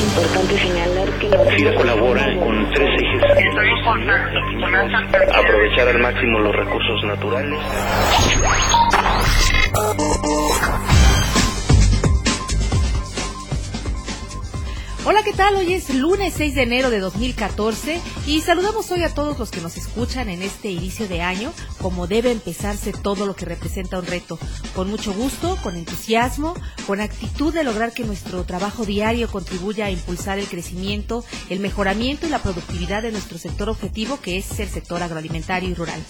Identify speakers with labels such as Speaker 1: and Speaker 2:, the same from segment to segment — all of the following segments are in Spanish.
Speaker 1: Importante señalar que
Speaker 2: SIDA colabora con tres ejes. Aprovechar al máximo los recursos naturales.
Speaker 3: Hola, ¿qué tal? Hoy es lunes 6 de enero de 2014 y saludamos hoy a todos los que nos escuchan en este inicio de año, como debe empezarse todo lo que representa un reto, con mucho gusto, con entusiasmo, con actitud de lograr que nuestro trabajo diario contribuya a impulsar el crecimiento, el mejoramiento y la productividad de nuestro sector objetivo, que es el sector agroalimentario y rural.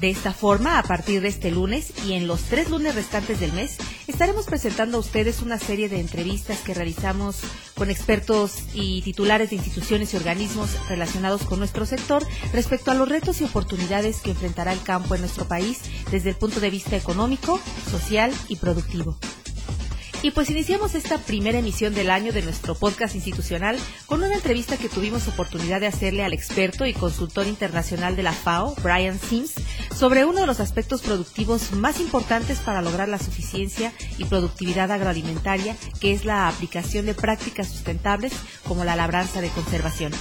Speaker 3: De esta forma, a partir de este lunes y en los tres lunes restantes del mes, estaremos presentando a ustedes una serie de entrevistas que realizamos con expertos y titulares de instituciones y organismos relacionados con nuestro sector respecto a los retos y oportunidades que enfrentará el campo en nuestro país desde el punto de vista económico, social y productivo. Y pues iniciamos esta primera emisión del año de nuestro podcast institucional con una entrevista que tuvimos oportunidad de hacerle al experto y consultor internacional de la FAO, Brian Sims, sobre uno de los aspectos productivos más importantes para lograr la suficiencia y productividad agroalimentaria, que es la aplicación de prácticas sustentables como la labranza de conservación.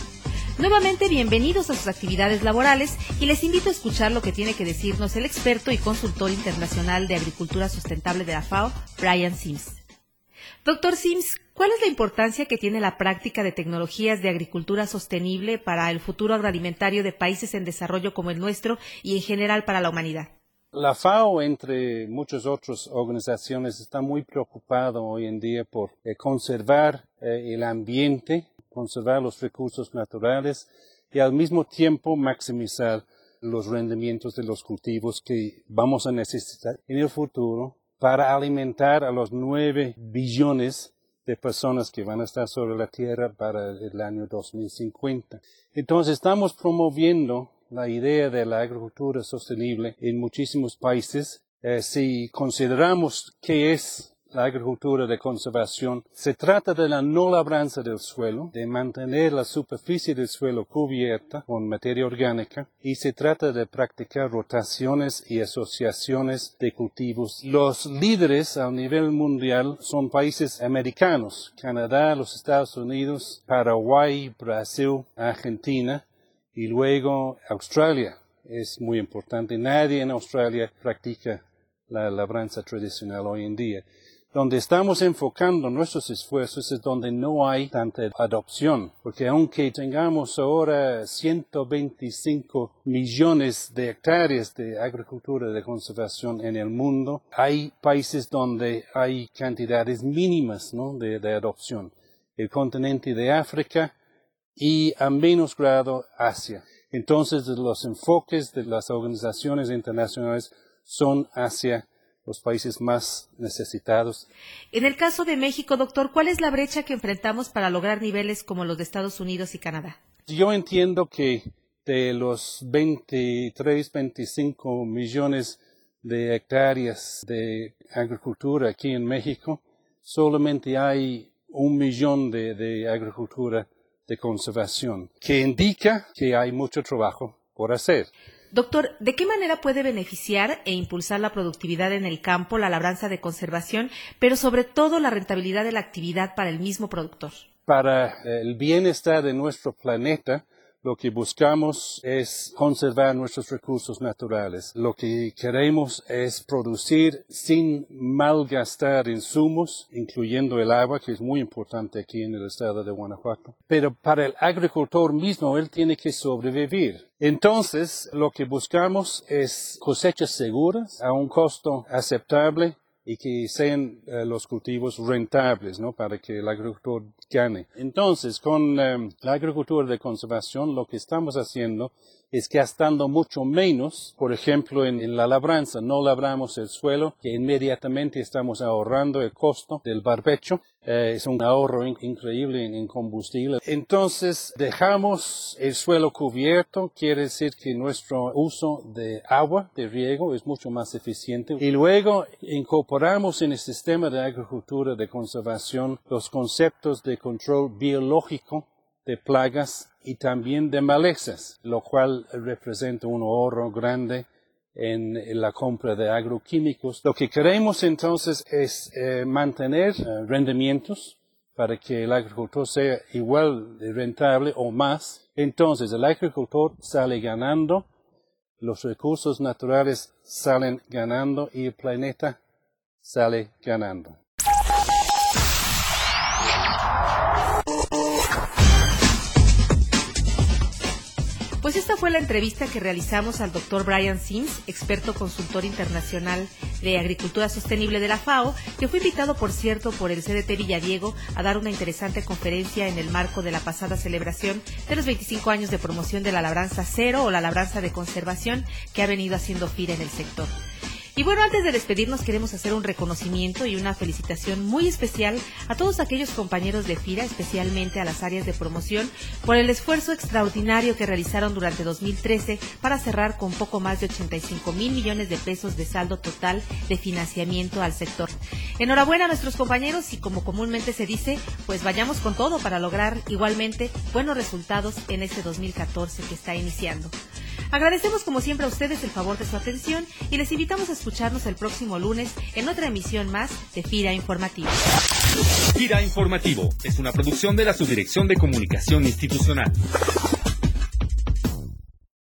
Speaker 3: Nuevamente bienvenidos a sus actividades laborales y les invito a escuchar lo que tiene que decirnos el experto y consultor internacional de agricultura sustentable de la FAO, Brian Sims. Doctor Sims, ¿cuál es la importancia que tiene la práctica de tecnologías de agricultura sostenible para el futuro agroalimentario de países en desarrollo como el nuestro y en general para la humanidad?
Speaker 4: La FAO, entre muchas otras organizaciones, está muy preocupada hoy en día por eh, conservar eh, el ambiente, conservar los recursos naturales y al mismo tiempo maximizar los rendimientos de los cultivos que vamos a necesitar en el futuro para alimentar a los nueve billones de personas que van a estar sobre la Tierra para el año 2050. Entonces estamos promoviendo la idea de la agricultura sostenible en muchísimos países. Eh, si consideramos qué es la agricultura de conservación se trata de la no labranza del suelo, de mantener la superficie del suelo cubierta con materia orgánica y se trata de practicar rotaciones y asociaciones de cultivos. Los líderes a nivel mundial son países americanos, Canadá, los Estados Unidos, Paraguay, Brasil, Argentina y luego Australia. Es muy importante. Nadie en Australia practica la labranza tradicional hoy en día. Donde estamos enfocando nuestros esfuerzos es donde no hay tanta adopción, porque aunque tengamos ahora 125 millones de hectáreas de agricultura de conservación en el mundo, hay países donde hay cantidades mínimas de, adopción. El continente de África y a menos grado Asia. Entonces los enfoques de las organizaciones internacionales son hacia los países más necesitados.
Speaker 3: En el caso de México, doctor, ¿cuál es la brecha que enfrentamos para lograr niveles como los de Estados Unidos y Canadá?
Speaker 4: Yo entiendo que de los 23, 25 millones de hectáreas de agricultura aquí en México, solamente hay un millón de, de agricultura de conservación, que indica que hay mucho trabajo por hacer.
Speaker 3: Doctor, ¿de qué manera puede beneficiar e impulsar la productividad en el campo, la labranza de conservación, pero sobre todo la rentabilidad de la actividad para el mismo productor?
Speaker 4: Para el bienestar de nuestro planeta, lo que buscamos es conservar nuestros recursos naturales. Lo que queremos es producir sin malgastar insumos, incluyendo el agua, que es muy importante aquí en el estado de Guanajuato. Pero para el agricultor mismo, él tiene que sobrevivir. Entonces, lo que buscamos es cosechas seguras a un costo aceptable y que sean eh, los cultivos rentables, ¿no? Para que el agricultor gane. Entonces, con em, la agricultura de conservación, lo que estamos haciendo es gastando mucho menos, por ejemplo, en, la labranza. No labramos el suelo, que inmediatamente estamos ahorrando el costo del barbecho. Eh, es un ahorro increíble en, combustible. Entonces, dejamos el suelo cubierto, quiere decir que nuestro uso de agua, de riego, es mucho más eficiente. Y luego incorporamos en el sistema de agricultura de conservación los conceptos de control biológico de plagas y también de malezas, lo cual representa un ahorro grande en, la compra de agroquímicos. Lo que queremos entonces es eh, mantener eh, rendimientos para que el agricultor sea igual rentable o más, entonces el agricultor sale ganando, los recursos naturales salen ganando y el planeta sale ganando.
Speaker 3: Pues esta fue la entrevista que realizamos al doctor Brian Sims, experto consultor internacional de Agricultura Sostenible de la FAO, que fue invitado, por cierto, por el CDT Villadiego a dar una interesante conferencia en el marco de la pasada celebración de los 25 años de promoción de la labranza cero o la labranza de conservación que ha venido haciendo FIRA en el sector. Y bueno, antes de despedirnos queremos hacer un reconocimiento y una felicitación muy especial a todos aquellos compañeros de FIRA, especialmente a las áreas de promoción, por el esfuerzo extraordinario que realizaron durante 2013 para cerrar con poco más de 85 mil millones de pesos de saldo total de financiamiento al sector. Enhorabuena a nuestros compañeros y como comúnmente se dice, pues vayamos con todo para lograr igualmente buenos resultados en este 2014 que está iniciando. Agradecemos como siempre a ustedes el favor de su atención y les invitamos a escucharnos el próximo lunes en otra emisión más de FIRA Informativo.
Speaker 5: FIRA Informativo es una producción de la Subdirección de Comunicación Institucional.